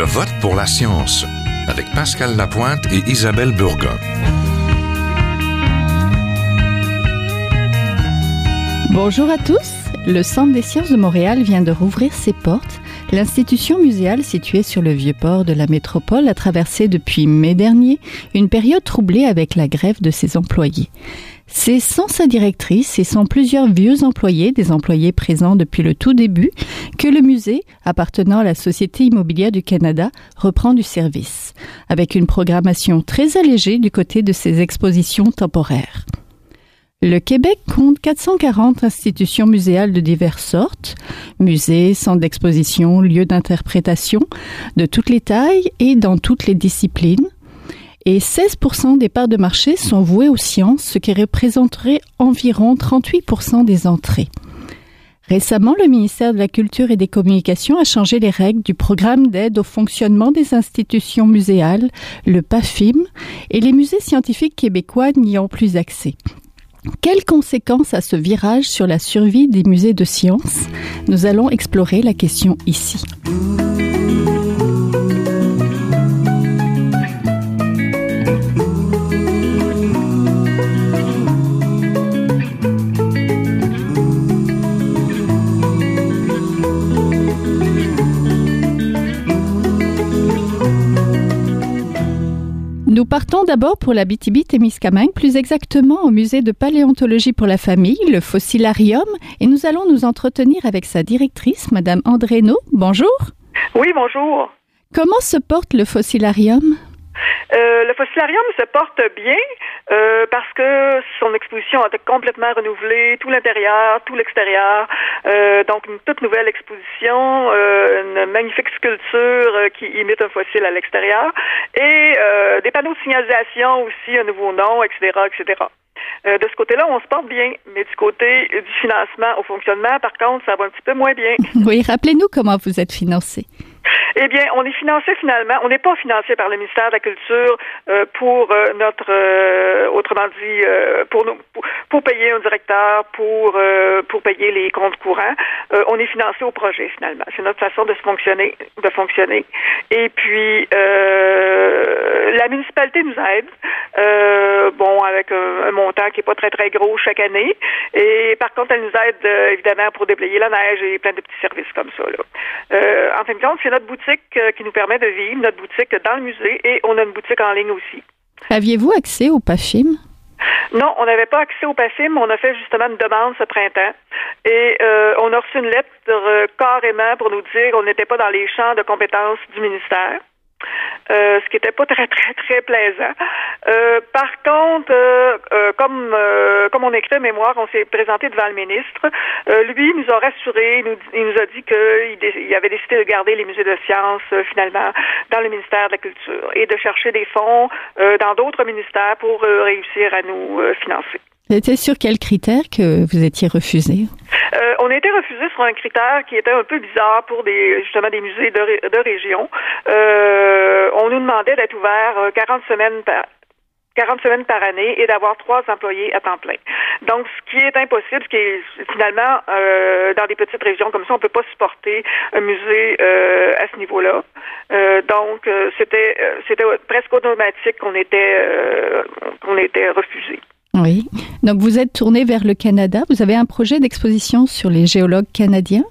Je vote pour la science avec Pascal Lapointe et Isabelle Burgon. Bonjour à tous. Le Centre des sciences de Montréal vient de rouvrir ses portes. L'institution muséale située sur le vieux port de la métropole a traversé depuis mai dernier une période troublée avec la grève de ses employés. C'est sans sa directrice et sans plusieurs vieux employés, des employés présents depuis le tout début, que le musée, appartenant à la Société immobilière du Canada, reprend du service, avec une programmation très allégée du côté de ses expositions temporaires. Le Québec compte 440 institutions muséales de diverses sortes, musées, centres d'exposition, lieux d'interprétation, de toutes les tailles et dans toutes les disciplines, et 16% des parts de marché sont vouées aux sciences, ce qui représenterait environ 38% des entrées. Récemment, le ministère de la Culture et des Communications a changé les règles du programme d'aide au fonctionnement des institutions muséales, le PAFIM, et les musées scientifiques québécois n'y ont plus accès. Quelles conséquences a ce virage sur la survie des musées de sciences? Nous allons explorer la question ici. Nous partons d'abord pour la BTB-Témiscamingue, plus exactement au musée de paléontologie pour la famille, le Fossilarium, et nous allons nous entretenir avec sa directrice, Madame Andréno. Bonjour. Oui, bonjour. Comment se porte le Fossilarium? Euh, le Fossilarium se porte bien euh, parce que son exposition a été complètement renouvelée, tout l'intérieur, tout l'extérieur. Euh, donc une toute nouvelle exposition, une magnifique sculpture qui imite un fossile à l'extérieur et des panneaux de signalisation aussi, un nouveau nom, etc., etc. de ce côté-là, on se porte bien, mais du côté du financement au fonctionnement, par contre, ça va un petit peu moins bien. Oui, rappelez-nous comment vous êtes financé. Eh bien, on est financé finalement, on n'est pas financé par le ministère de la Culture euh, pour euh, notre, euh, autrement dit, pour, nous, pour, payer un directeur, pour pour payer les comptes courants. on est financé au projet finalement. C'est notre façon de se fonctionner, de fonctionner. Et puis la municipalité nous aide, bon, avec un, montant qui est pas très très gros chaque année. Et par contre, elle nous aide évidemment pour déblayer la neige et plein de petits services comme ça. Là. en fin de compte, c'est notre boutique euh, qui nous permet de vivre, notre boutique dans le musée, et on a une boutique en ligne aussi. Aviez-vous accès au PAFIM? Non, on n'avait pas accès au PAFIM. On a fait justement une demande ce printemps. Et euh, on a reçu une lettre euh, carrément pour nous dire qu'on n'était pas dans les champs de compétences du ministère. Euh, ce qui n'était pas très très très plaisant. Euh, par contre, euh, comme comme on écrit mémoire, on s'est présenté devant le ministre. lui nous a rassuré, il nous, il nous a dit qu'il il avait décidé de garder les musées de sciences finalement dans le ministère de la Culture et de chercher des fonds dans d'autres ministères pour réussir à nous financer. C'était sur quels critères que vous étiez refusé? Euh, on a été refusé sur un critère qui était un peu bizarre pour des justement des musées de, région. Euh, on nous demandait d'être ouvert 40 euh, semaines par 40 semaines par année et d'avoir trois employés à temps plein. Donc, ce qui est impossible, ce qui finalement dans des petites régions comme ça, on peut pas supporter un musée à ce niveau-là. Donc, c'était c'était presque automatique qu'on était qu'on était refusé. Oui. Donc vous êtes tourné vers le Canada. Vous avez un projet d'exposition sur les géologues canadiens?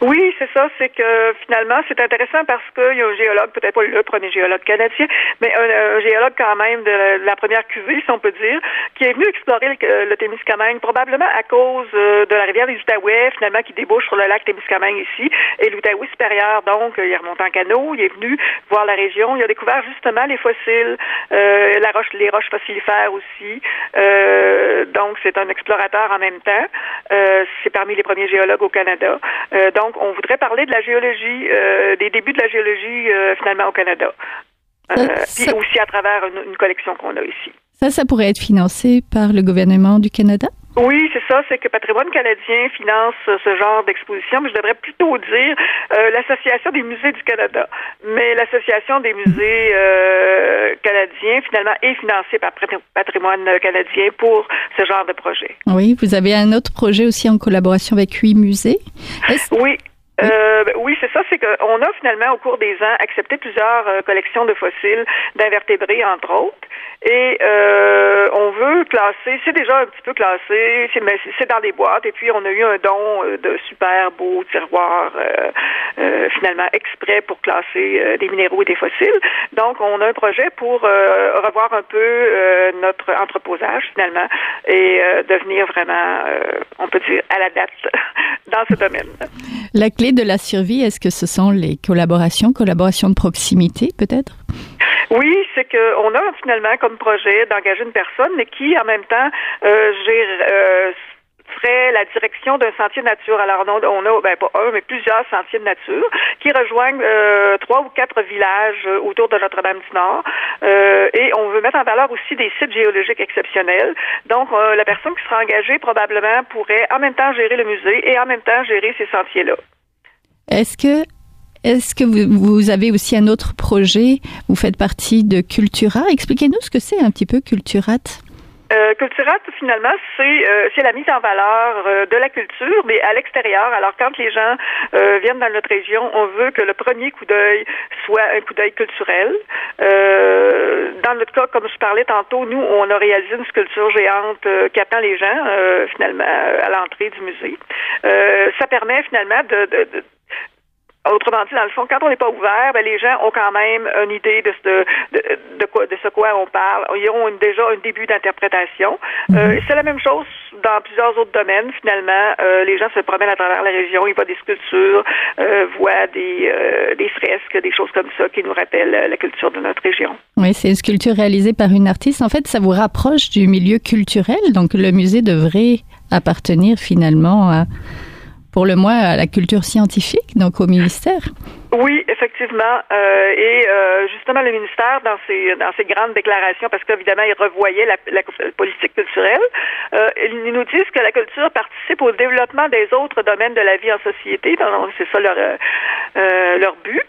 Oui, c'est ça. C'est que finalement, c'est intéressant parce qu'il y a un géologue, peut-être pas le premier géologue canadien, mais un, géologue quand même de la, première cuvée, si on peut dire, qui est venu explorer le, le Témiscamingue, probablement à cause euh, de la rivière des Outaouais, finalement, qui débouche sur le lac Témiscamingue ici, et l'Outaouais supérieur. Donc, il est remonté en canot, il est venu voir la région, il a découvert justement les fossiles, euh, la roche, les roches fossilifères aussi. Euh, donc, c'est un explorateur en même temps. c'est parmi les premiers géologues au Canada. donc, donc, on voudrait parler de la géologie, euh, des débuts de la géologie euh, finalement au Canada. Euh, puis aussi à travers une collection qu'on a ici. Ça, ça pourrait être financé par le gouvernement du Canada? Oui, c'est ça, c'est que Patrimoine canadien finance ce genre d'exposition, mais je devrais plutôt dire euh, l'Association des musées du Canada. Mais l'Association des musées euh, canadiens, finalement, est financée par Patrimoine canadien pour ce genre de projet. Oui, vous avez un autre projet aussi en collaboration avec huit musées. Oui, Euh, ben oui, c'est ça. C'est qu'on a finalement, au cours des ans, accepté plusieurs euh, collections de fossiles d'invertébrés, entre autres. Et euh, on veut classer, c'est déjà un petit peu classé, c'est, mais c'est dans des boîtes. Et puis, on a eu un don euh, de super beaux tiroirs, euh, finalement, exprès pour classer des minéraux et des fossiles. Donc, on a un projet pour revoir un peu notre entreposage, finalement, et devenir vraiment, on peut dire, à la date dans ce domaine. La clé de la survie, est-ce que ce sont les collaborations, collaborations de proximité peut-être? Oui, c'est qu'on a finalement comme projet d'engager une personne, mais qui en même temps euh, gère, euh, ferait la direction d'un sentier de nature. Alors, on a, ben, pas un, mais plusieurs sentiers de nature qui rejoignent euh, trois ou quatre villages autour de Notre-Dame-du-Nord. Et on veut mettre en valeur aussi des sites géologiques exceptionnels. Donc, la personne qui sera engagée probablement pourrait en même temps gérer le musée et en même temps gérer ces sentiers-là. Est-ce que est-ce que vous, avez aussi un autre projet? Vous faites partie de Cultura? Expliquez-nous ce que c'est un petit peu Culturat. Euh, finalement, c'est euh, c'est la mise en valeur euh, de la culture, mais à l'extérieur. Alors, quand les gens euh, viennent dans notre région, on veut que le premier coup d'œil soit un coup d'œil culturel. dans notre cas, comme je parlais tantôt, nous, on a réalisé une sculpture géante qui attend les gens, finalement, à l'entrée du musée. ça permet, finalement, de, de, de Autrement dit, dans le fond, quand on n'est pas ouvert, ben, les gens ont quand même une idée de, de, de, quoi, de ce quoi on parle. Ils auront déjà un début d'interprétation. Euh, mhm. c'est la même chose dans plusieurs autres domaines. Finalement, euh, les gens se promènent à travers la région, ils voient des sculptures, euh, voient des, euh, des fresques, des choses comme ça qui nous rappellent la culture de notre région. Oui, c'est une sculpture réalisée par une artiste. En fait, ça vous rapproche du milieu culturel. Donc, le musée devrait appartenir finalement à pour le moins à la culture scientifique, donc au ministère. Oui, effectivement. Euh, et euh, justement, le ministère, dans ses, dans ses grandes déclarations, parce qu'évidemment, il revoyait la, politique culturelle, euh, ils nous disent que la culture participe au développement des autres domaines de la vie en société. C'est ça leur, leur but.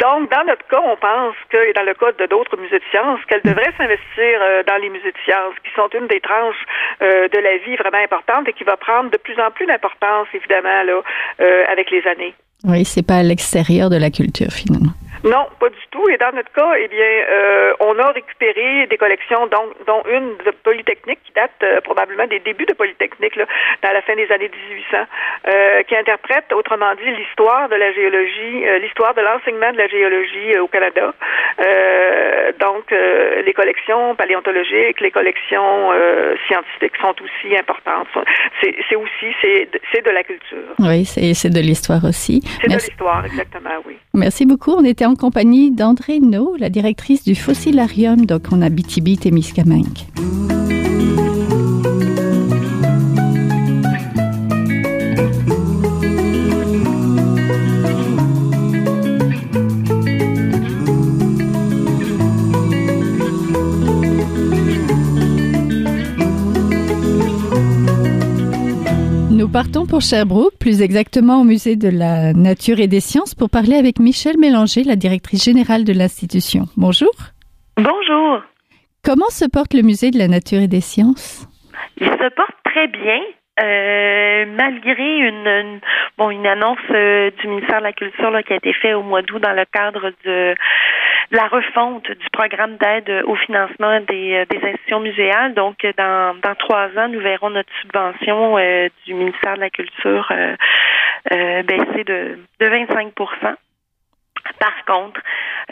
Donc, dans notre cas, on pense que, et dans le cas de d'autres musées de sciences, qu'elles devraient s'investir dans les musées de sciences, qui sont une des tranches de la vie vraiment importante et qui va prendre de plus en plus d'importance, évidemment, années. Oui, c'est pas à l'extérieur de la culture finalement. Non, pas du tout. Et dans notre cas, eh bien, euh, on a récupéré des collections, dont, dont une de Polytechnique qui date euh, probablement des débuts de Polytechnique, là, dans la fin des années 1800, euh, qui interprète, autrement dit, l'histoire de la géologie, euh, l'histoire de l'enseignement de la géologie au Canada. donc, les collections paléontologiques, les collections scientifiques sont aussi importantes. C'est aussi, c'est de la culture. Oui, c'est de l'histoire aussi. C'est de l'histoire, exactement, oui. Merci beaucoup. On était en compagnie d'André No, la directrice du Fossilarium, donc on a partons pour Sherbrooke, plus exactement au Musée de la Nature et des Sciences, pour parler avec Michel Mélanger, la directrice générale de l'institution. Bonjour. Bonjour. Comment se porte le Musée de la Nature et des Sciences? Il se porte très bien. Euh, malgré une, bon une annonce euh, du ministère de la Culture là, qui a été faite au mois d'août dans le cadre de la refonte du programme d'aide au financement des, euh, des institutions muséales. Donc, dans, dans trois ans, nous verrons notre subvention du ministère de la Culture baisser de, de 25 par contre,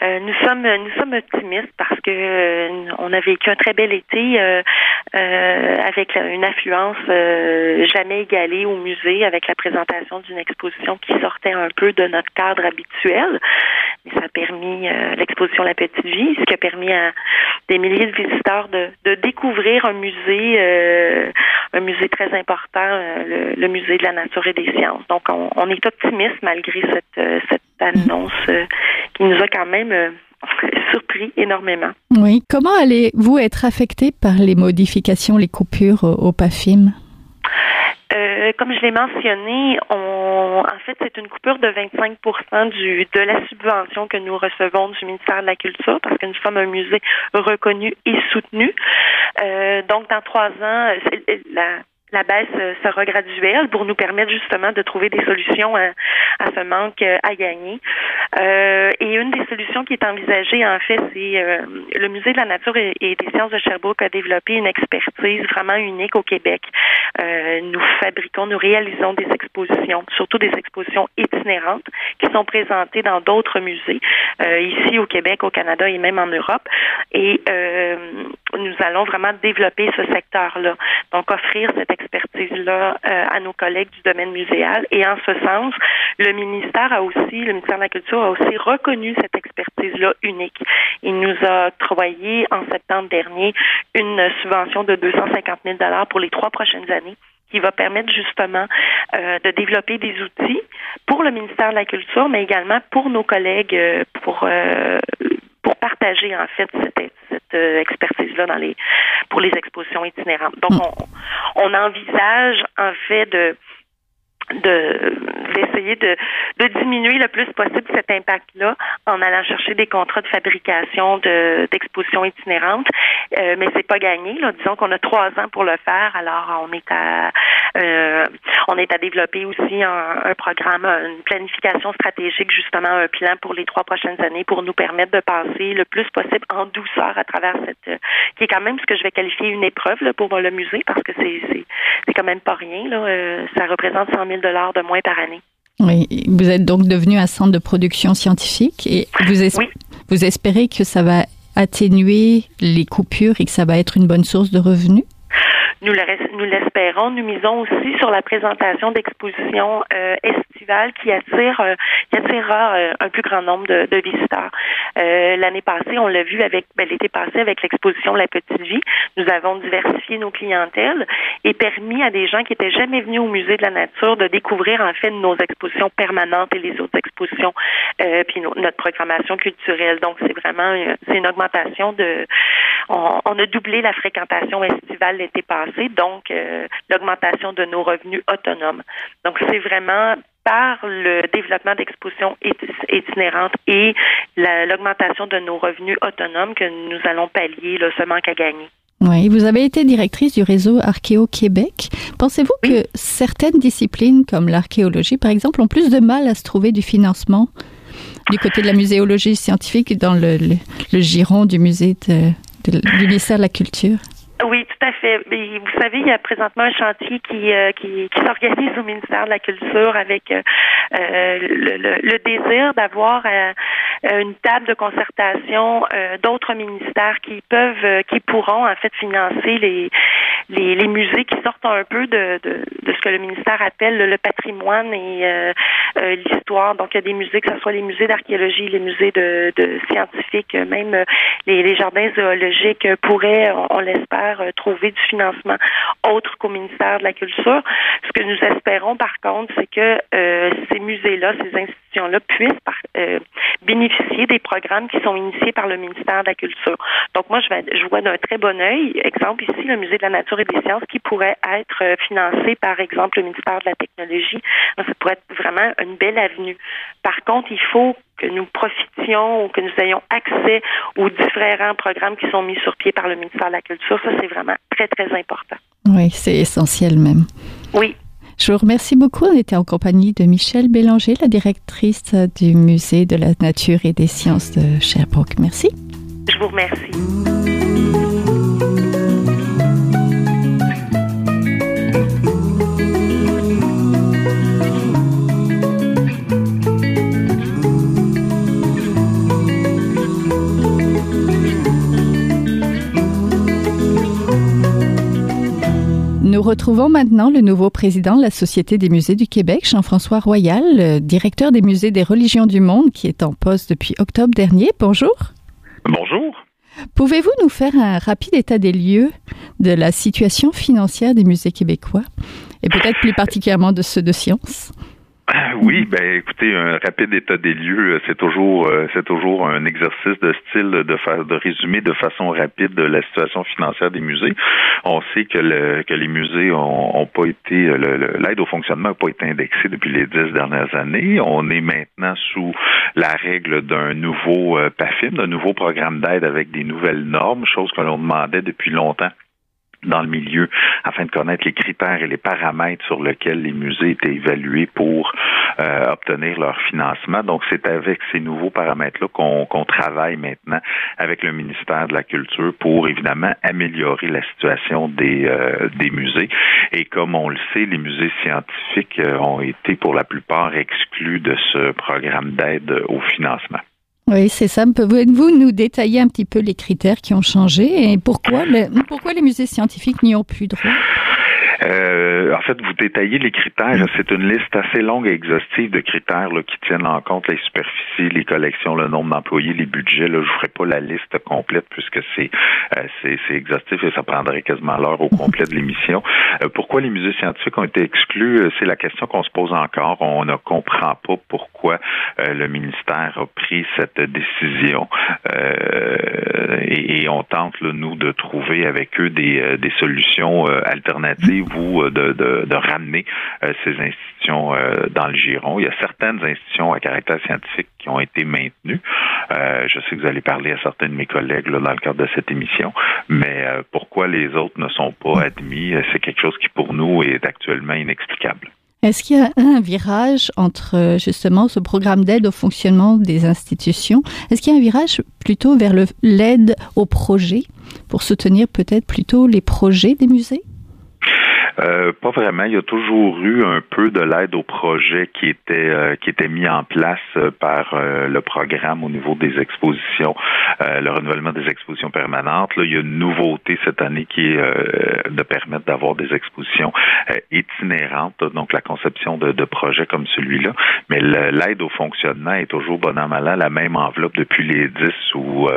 euh, nous sommes nous sommes optimistes parce que euh, on a vécu un très bel été euh, avec une affluence jamais égalée au musée avec la présentation d'une exposition qui sortait un peu de notre cadre habituel. Mais ça a permis l'exposition La Petite Vie, ce qui a permis à des milliers de visiteurs de, de découvrir un musée un musée très important, le, musée de la nature et des sciences. Donc on, on est optimiste malgré cette cette annonce qui nous a quand même euh, surpris énormément. Oui. Comment allez-vous être affecté par les modifications, les coupures au, PAFIM? Euh, comme je l'ai mentionné, on, en fait, c'est une coupure de 25 du, de la subvention que nous recevons du ministère de la Culture parce que nous sommes un musée reconnu et soutenu. Euh, donc, dans trois ans, la, la baisse euh, sera graduelle pour nous permettre justement de trouver des solutions à, ce manque euh, à gagner. Euh, et une des solutions qui est envisagée, en fait, c'est le Musée de la nature et, des sciences de Sherbrooke a développé une expertise vraiment unique au Québec. nous fabriquons, nous réalisons des expositions, surtout des expositions itinérantes qui sont présentées dans d'autres musées, ici au Québec, au Canada et même en Europe. Et nous allons vraiment développer ce secteur-là. Donc, offrir cette expertise-là euh, à nos collègues du domaine muséal. Et en ce sens, le ministère a aussi, le ministère de la Culture a aussi reconnu cette expertise-là unique. Il nous a octroyé en septembre dernier une subvention de 250 000 dollars pour les trois prochaines années qui va permettre justement euh, de développer des outils pour le ministère de la Culture, mais également pour nos collègues euh, pour pour partager en fait cette, cette expertise-là dans les pour les expositions itinérantes. Donc, mm. on, on envisage en fait de de d'essayer de, de diminuer le plus possible cet impact-là en allant chercher des contrats de fabrication de d'expositions itinérantes. Euh, mais c'est pas gagné. Là. Disons qu'on a trois ans pour le faire. Alors on est à euh, on est à développer aussi un, un, programme, une planification stratégique, justement un plan pour les trois prochaines années pour nous permettre de passer le plus possible en douceur à travers cette qui est quand même ce que je vais qualifier une épreuve là, pour le musée parce que c'est c'est quand même pas rien. Là. Euh, ça représente 100 000 dollars de moins par année. Oui, vous êtes donc devenu un centre de production scientifique et vous, vous espérez que ça va atténuer les coupures et que ça va être une bonne source de revenus? Nous l'espérons. Nous misons aussi sur la présentation d'expositions euh, qui attirent, euh, attirera euh, un plus grand nombre de, visiteurs. Euh, l'année passée, on l'a vu avec ben, l'été passé avec l'exposition La Petite Vie. Nous avons diversifié nos clientèles et permis à des gens qui étaient jamais venus au musée de la nature de découvrir en fait nos expositions permanentes et les autres expositions, puis notre programmation culturelle. Donc c'est vraiment c'est une augmentation de. On, a doublé la fréquentation estivale l'été passé donc l'augmentation de nos revenus autonomes. Donc c'est vraiment par le développement d'expositions itinérantes et l'augmentation de nos revenus autonomes que nous allons pallier ce manque à gagner. Oui, vous avez été directrice du réseau Archéo Québec. Pensez-vous que certaines disciplines, comme l'archéologie par exemple, ont plus de mal à se trouver du financement du côté de la muséologie scientifique dans le, giron du musée du ministère de la Culture? Oui, tout à fait. vous savez, il y a présentement un chantier qui, euh, qui, s'organise au ministère de la Culture avec euh, euh le, le, désir d'avoir une table de concertation d'autres ministères qui peuvent, qui pourront en fait financer les, les, musées qui sortent un peu de, de, ce que le ministère appelle le, patrimoine et l'histoire. Donc, il y a des musées, que ce soit les musées d'archéologie, les musées de, de scientifiques, même les jardins zoologiques pourraient, on l'espère, euh, trouver du financement autre qu'au ministère de la Culture. Ce que nous espérons, par contre, c'est que euh, ces musées-là, ces institutions-là puissent euh, bénéficier des programmes qui sont initiés par le ministère de la Culture. Donc, moi, je, vais, je vois d'un très bon œil, exemple ici, le Musée de la Nature et des Sciences, qui pourrait être financé par exemple le ministère de la Technologie. ça pourrait être vraiment une belle avenue. Par contre, il faut que nous profitions ou que nous ayons accès aux différents programmes qui sont mis sur pied par le ministère de la Culture. Ça, c'est vraiment très, très important. Oui, c'est essentiel même. Oui. Je vous remercie beaucoup. On était en compagnie de Michel Bélanger, la directrice du Musée de la Nature et des Sciences de Sherbrooke. Merci. Je vous remercie. Retrouvons maintenant le nouveau président de la Société des musées du Québec, Jean-François Royal, directeur des musées des religions du monde, qui est en poste depuis octobre dernier. Bonjour. Bonjour. Pouvez-vous nous faire un rapide état des lieux de la situation financière des musées québécois et peut-être plus particulièrement de ceux de sciences? Oui, ben écoutez, un rapide état des lieux, c'est toujours euh, c'est toujours un exercice de style de faire de résumer de façon rapide la situation financière des musées. On sait que le, que les musées ont, pas été l'aide au fonctionnement n'a pas été indexée depuis les dix dernières années. On est maintenant sous la règle d'un nouveau euh, PAFIM, d'un nouveau programme d'aide avec des nouvelles normes, chose que l'on demandait depuis longtemps dans le milieu afin de connaître les critères et les paramètres sur lesquels les musées étaient évalués pour euh, obtenir leur financement. Donc, c'est avec ces nouveaux paramètres-là qu'on travaille maintenant avec le ministère de la Culture pour évidemment améliorer la situation des, euh, des musées. Et comme on le sait, les musées scientifiques euh, ont été pour la plupart exclus de ce programme d'aide au financement. Oui, c'est ça. Pouvez-vous nous détailler un petit peu les critères qui ont changé et pourquoi, pourquoi les musées scientifiques n'y ont plus droit? Euh, en fait, vous détaillez les critères. C'est une liste assez longue et exhaustive de critères qui tiennent en compte les superficies, les collections, le nombre d'employés, les budgets. Là, je ne ferai pas la liste complète puisque c'est euh, c'est exhaustif et ça prendrait quasiment l'heure au complet de l'émission. Euh, pourquoi les musées scientifiques ont été exclus? Euh, c'est la question qu'on se pose encore. On ne comprend pas pourquoi le ministère a pris cette décision et, et, on tente, là, nous, de trouver avec eux des, des solutions alternatives ou de, ramener euh, ces institutions euh, dans le giron. Il y a certaines institutions à caractère scientifique qui ont été maintenues. Euh, je sais que vous allez parler à certains de mes collègues dans le cadre de cette émission, mais pourquoi les autres ne sont pas admis, c'est quelque chose qui pour nous est actuellement inexplicable. Est-ce qu'il y a un virage entre justement ce programme d'aide au fonctionnement des institutions? Est-ce qu'il y a un virage plutôt vers l'aide au projet pour soutenir peut-être plutôt les projets des musées? Euh, pas vraiment. Il y a toujours eu un peu de l'aide au projet qui était euh, qui était mis en place euh, par le programme au niveau des expositions, le renouvellement des expositions permanentes. Là, il y a une nouveauté cette année qui est de permettre d'avoir des expositions itinérantes, donc la conception de, de projets comme celui-là. Mais l'aide au fonctionnement est toujours bon an mal la même enveloppe depuis les 10 ou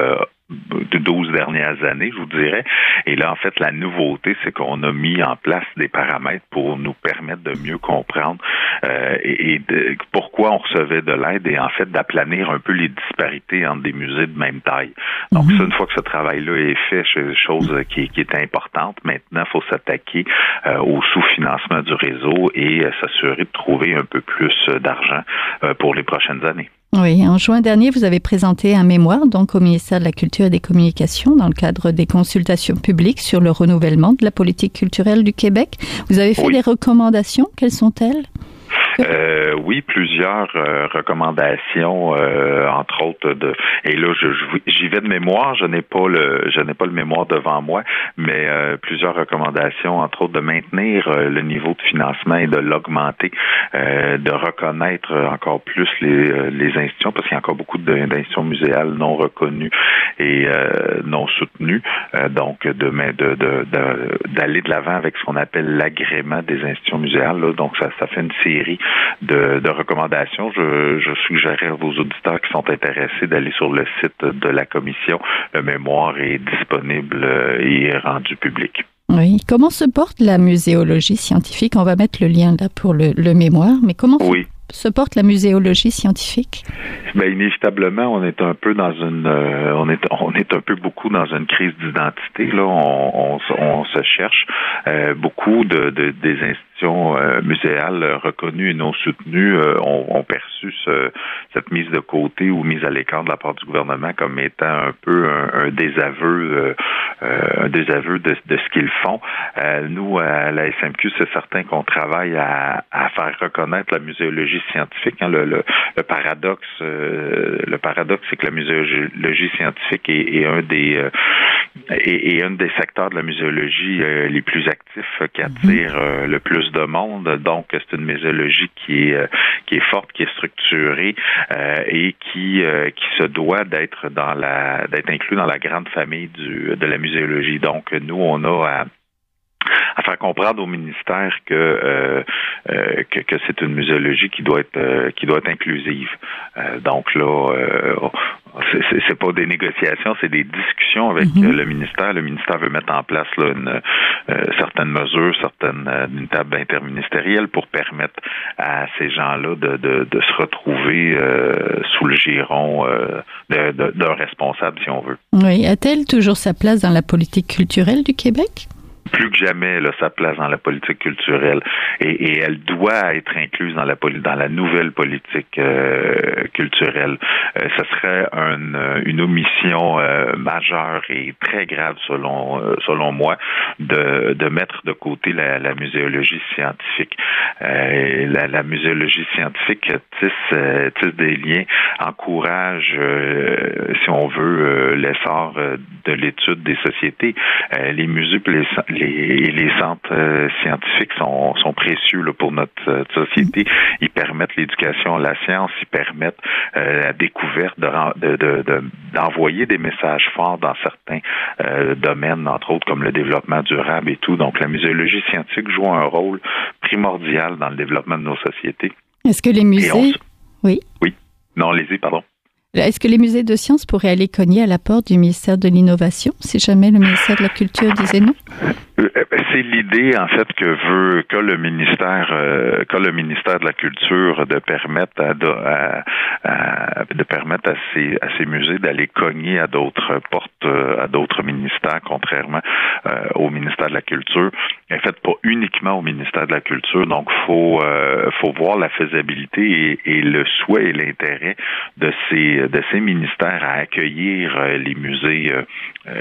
de 12 dernières années, je vous dirais. Et là, en fait, la nouveauté, c'est qu'on a mis en place des paramètres pour nous permettre de mieux comprendre euh, et, de, pourquoi on recevait de l'aide et en fait d'aplanir un peu les disparités entre des musées de même taille. Donc, mhm. ça, une fois que ce travail-là est fait, c'est chose qui, qui est importante. Maintenant, il faut s'attaquer euh, au sous-financement du réseau et euh, s'assurer de trouver un peu plus d'argent pour les prochaines années. Oui, en juin dernier, vous avez présenté un mémoire donc au ministère de la Culture et des Communications dans le cadre des consultations publiques sur le renouvellement de la politique culturelle du Québec. Vous avez fait des recommandations. Quelles sont-elles? Euh, oui, plusieurs euh, recommandations, euh, entre autres de. Et là, j'y vais de mémoire. Je n'ai pas le, je n'ai pas le mémoire devant moi, mais plusieurs recommandations, entre autres de maintenir le niveau de financement et de l'augmenter, de reconnaître encore plus les, les institutions, parce qu'il y a encore beaucoup d'institutions muséales non reconnues et non soutenues. donc, de d'aller de, de, l'avant avec ce qu'on appelle l'agrément des institutions muséales. Là. Donc, ça, ça fait une série de, recommandations. Je, je suggérerais à vos auditeurs qui sont intéressés d'aller sur le site de la commission. Le mémoire est disponible euh, et est rendu public. Oui. Comment se porte la muséologie scientifique? On va mettre le lien là pour le, mémoire, mais comment se porte la muséologie scientifique? Bien, inévitablement, on est un peu dans une, euh, on est, on est un peu beaucoup dans une crise d'identité. Là, on, on, se cherche. Euh, beaucoup de, de, des institutions euh, muséales reconnues et non soutenues euh, ont, perçu cette mise de côté ou mise à l'écart de la part du gouvernement comme étant un peu un, désaveu, euh, un désaveu de, ce qu'ils font. nous, à la SMQ, c'est certain qu'on travaille à, faire reconnaître la muséologie scientifique. Hein. le, paradoxe, le paradoxe, c'est que la muséologie scientifique est, un des est, un des secteurs de la muséologie les plus actifs qui mhm. attire le plus de monde. Donc, c'est une mésologie qui est euh, qui est forte, qui est structurée euh, et qui euh, qui se doit d'être dans la d'être inclus dans la grande famille du de la muséologie. Donc, nous, on a à à faire comprendre au ministère que que, que c'est une muséologie qui doit être qui doit être inclusive. donc là, c'est pas des négociations, c'est des discussions avec mhm. le ministère. Le ministère veut mettre en place là, une, euh, certaines mesures, certaines euh, une table interministérielle pour permettre à ces gens-là de, de, de, se retrouver euh, sous le giron d'un responsable, si on veut. Oui, a-t-elle toujours sa place dans la politique culturelle du Québec? Plus que jamais là, sa place dans la politique culturelle et, et elle doit être incluse dans la dans la nouvelle politique euh, culturelle. Euh, ce serait une, une omission euh, majeure et très grave selon selon moi de, de mettre de côté la, la muséologie scientifique. la, la muséologie scientifique tisse, tisse des liens, encourage, si on veut, l'essor de l'étude des sociétés. les musées et les, les, centres scientifiques sont, sont précieux là, pour notre société. Ils permettent l'éducation, la science, ils permettent euh, la découverte d'envoyer de, de, des messages forts dans certains euh, domaines, entre autres comme le développement durable et tout. Donc la muséologie scientifique joue un rôle primordial dans le développement de nos sociétés. Est-ce que les musées... oui. Oui. Non, allez-y, pardon. Est-ce que les musées de sciences pourraient aller cogner à la porte du ministère de l'Innovation si jamais le ministère de la Culture disait non? Euh, ben, c'est l'idée en fait que veut que le ministère euh, le ministère de la culture de permettre à, de permettre à ces à ces musées d'aller cogner à d'autres portes euh, à d'autres ministères contrairement au ministère de la culture en fait pas uniquement au ministère de la culture donc faut faut voir la faisabilité et, et le souhait et l'intérêt de ces de ces ministères à accueillir les musées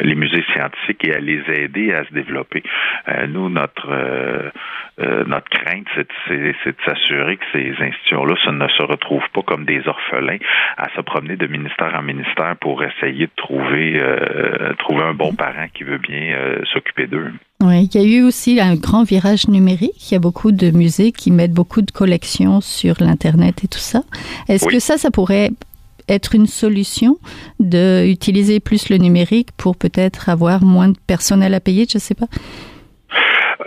les musées scientifiques et à les aider à se développer euh, nous, notre euh, euh, notre crainte, c'est de s'assurer que ces institutions-là ne se retrouvent pas comme des orphelins à se promener de ministère en ministère pour essayer de trouver trouver un bon parent qui veut bien s'occuper d'eux. Oui, il y a eu aussi un grand virage numérique. Il y a beaucoup de musées qui mettent beaucoup de collections sur l'Internet et tout ça. Est-ce que ça, ça pourrait être une solution d'utiliser plus le numérique pour peut-être avoir moins de personnel à payer, je ne sais pas.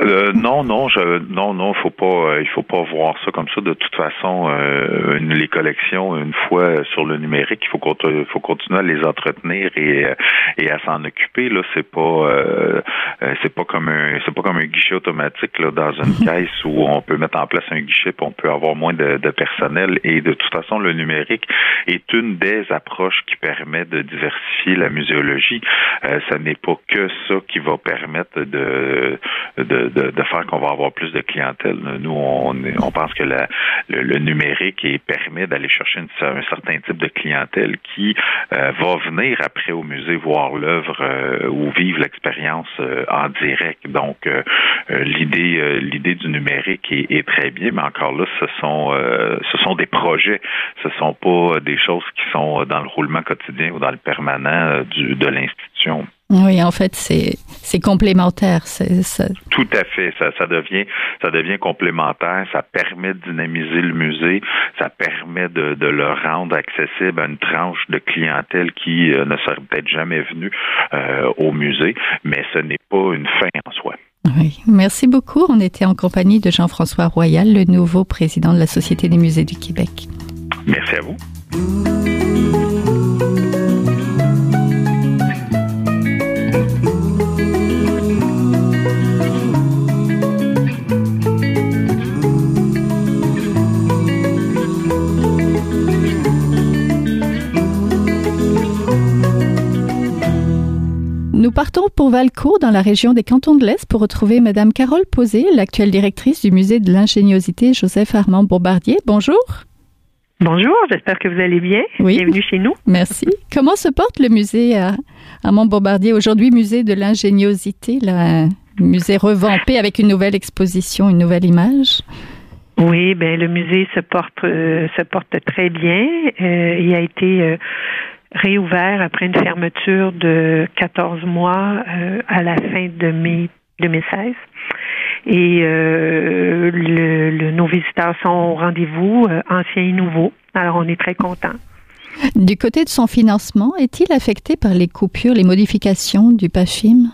Euh, non, non, je, non, non, faut pas, euh, il faut pas voir ça comme ça. De toute façon, euh, les collections, une fois sur le numérique, il faut, faut continuer à les entretenir et, et à s'en occuper. Là, c'est pas, c'est pas comme un, c'est pas comme un guichet automatique là dans une caisse où on peut mettre en place un guichet, puis on peut avoir moins de, de personnel. Et de toute façon, le numérique est une des approches qui permet de diversifier la muséologie. ce n'est pas que ça qui va permettre de, de de, faire qu'on va avoir plus de clientèle. Nous, on, pense que le, numérique permet d'aller chercher un certain type de clientèle qui euh, va venir après au musée voir l'œuvre euh, ou vivre l'expérience euh, en direct. Donc, l'idée l'idée du numérique est, très bien, mais encore là, ce sont ce sont des projets, ce sont pas des choses qui sont dans le roulement quotidien ou dans le permanent du, de l'institution. Oui, en fait, c'est c'est complémentaire. C'est ça. Tout à fait. Ça, ça devient ça devient complémentaire. Ça permet de dynamiser le musée. Ça permet de, de le rendre accessible à une tranche de clientèle qui euh, ne serait peut-être jamais venue euh, au musée. Mais ce n'est pas une fin en soi. Oui, merci beaucoup. On était en compagnie de Jean-François Royal, le nouveau président de la Société des musées du Québec. Merci à vous. Partons pour Valcourt, dans la région des cantons de l'Est, pour retrouver Madame Carole Posé, l'actuelle directrice du musée de l'ingéniosité Joseph Armand Bombardier. Bonjour. Bonjour, j'espère que vous allez bien. Oui. Bienvenue chez nous. Merci. Comment se porte le musée Armand Bombardier aujourd'hui, musée de l'ingéniosité, un musée revampé avec une nouvelle exposition, une nouvelle image? Oui, ben le musée se porte euh, se porte très bien. Euh, il a été euh, réouvert après une fermeture de 14 mois euh, à la fin de mai 2016. Et euh, le, nos visiteurs sont au rendez-vous, euh, anciens et nouveaux. Alors, on est très contents. Du côté de son financement, est-il affecté par les coupures, les modifications du PAFIM?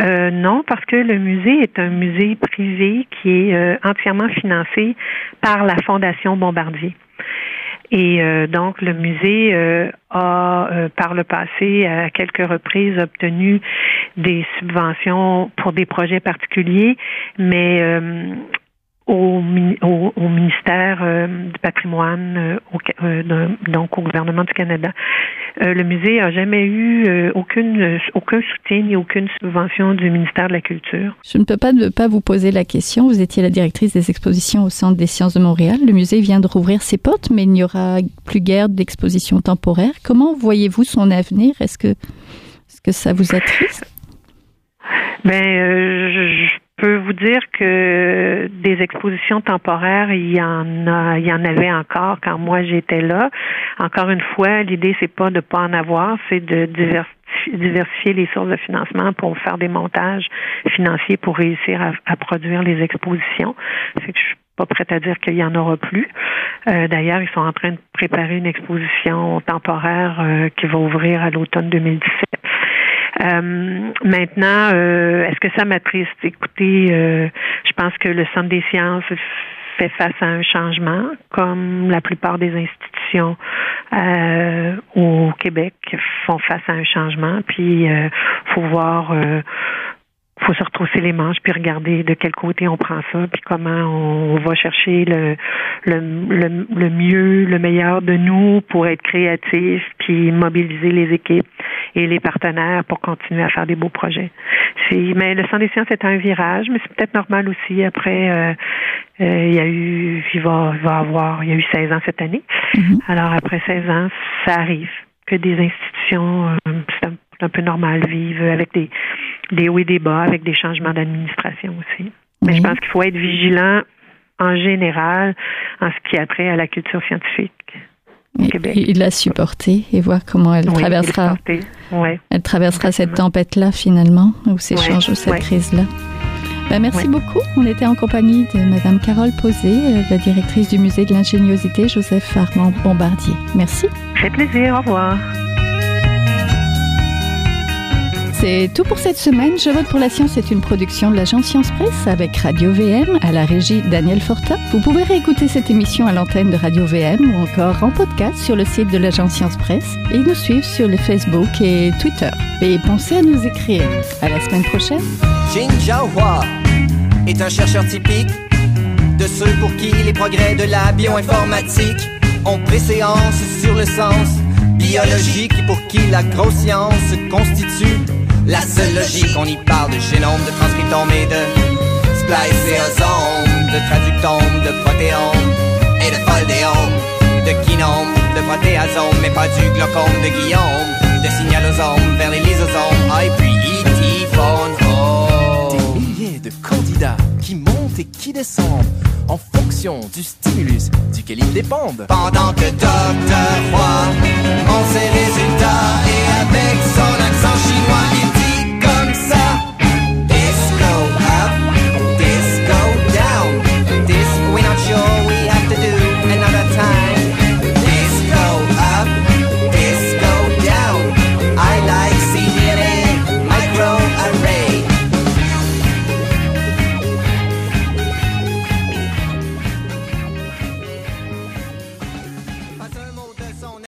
Euh, non, parce que le musée est un musée privé qui est entièrement financé par la Fondation Bombardier. Et euh, donc, le musée euh, a, euh, par le passé, à quelques reprises, obtenu des subventions pour des projets particuliers, mais au, au, ministère euh, du patrimoine, euh, au, euh, donc au gouvernement du Canada. le musée a jamais eu aucune, aucun soutien ni aucune subvention du ministère de la Culture. Je ne peux pas ne pas vous poser la question. Vous étiez la directrice des expositions au Centre des sciences de Montréal. Le musée vient de rouvrir ses portes, mais il n'y aura plus guère d'exposition temporaire. Comment voyez-vous son avenir? Est-ce que, est-ce que ça vous attriste? Ben, je, peux vous dire que des expositions temporaires, il y en a, il y en avait encore quand moi j'étais là. Encore une fois, l'idée c'est pas de pas en avoir, c'est de diversifier les sources de financement pour faire des montages financiers pour réussir à, produire les expositions. C'est que je suis pas prête à dire qu'il y en aura plus. Euh, d'ailleurs, ils sont en train de préparer une exposition temporaire euh, qui va ouvrir à l'automne 2017 euh, maintenant, euh, est-ce que ça m'attriste? Écoutez, euh, je pense que le Centre des sciences fait face à un changement, comme la plupart des institutions au Québec font face à un changement. Puis, il faut voir faut se retrousser les manches puis regarder de quel côté on prend ça puis comment on va chercher le le, le, mieux, le meilleur de nous pour être créatif puis mobiliser les équipes et les partenaires pour continuer à faire des beaux projets. Mais le Centre des sciences est un virage, mais c'est peut-être normal aussi. Après, euh, euh, il y a eu, il va, il va avoir, il y a eu 16 ans cette année. Mm-hmm. Alors après 16 ans, ça arrive que des institutions, euh, c'est un, peu normal, vivent avec des, des hauts et des bas, avec des changements d'administration aussi. Mais je pense qu'il faut être vigilant en général en ce qui a trait à la culture scientifique. Il l'a supporté et voir comment elle traversera. Elle traversera cette tempête-là finalement, ou ces changements, cette crise-là. Ben, merci beaucoup. On était en compagnie de Madame Carole Posé, euh, la directrice du musée de l'ingéniosité Joseph Armand Bombardier. Merci. Fait plaisir. Au revoir. C'est tout pour cette semaine. Je vote pour la science est une production de l'agence Science Presse avec Radio VM à la régie Daniel Fortin. Vous pouvez réécouter cette émission à l'antenne de Radio VM ou encore en podcast sur le site de l'agence Science Presse et nous suivre sur le Facebook et Twitter. Et pensez à nous écrire. À la semaine prochaine. Jin Jiahua est un chercheur typique de ceux pour qui les progrès de la bioinformatique ont préséance sur le sens biologique pour qui la grosse science constitue la seule logique, on y parle de génome, de transcriptome et de spliceosome, de traductome, de protéome et de foldéome, de kinome, de protéasome, mais pas du glaucome de Guillaume, de signalosome vers les lysosomes, ah, et puis Des milliers de candidats qui montent et qui descendent en fonction du stimulus duquel ils dépendent. Pendant que Docteur Roy, en ses résultats et avec son accent chinois,